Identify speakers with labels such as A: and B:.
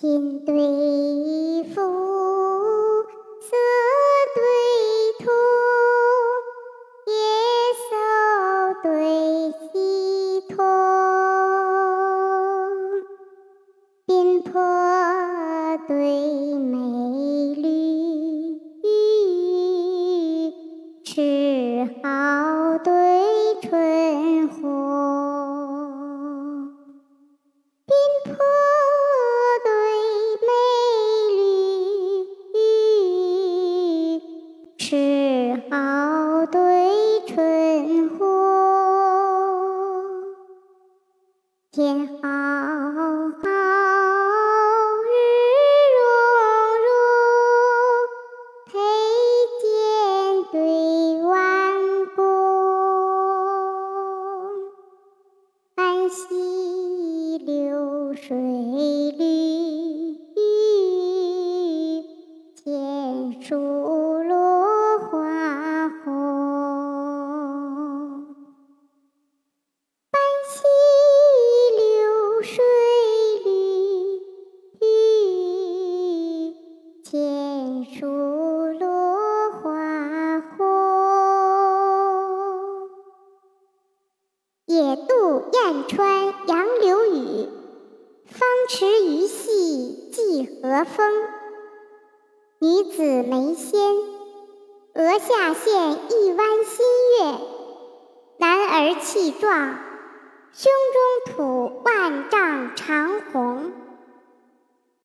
A: 天对覆，色对土，野兽对溪头，边坡对梅赤蒿对春红，天好好，日融融，佩剑对弯弓，安溪流水绿，千树千树落花红，野渡燕穿杨柳雨，芳池鱼戏芰荷风。女子眉纤，额下现一弯新月；男儿气壮，胸中吐万丈长虹。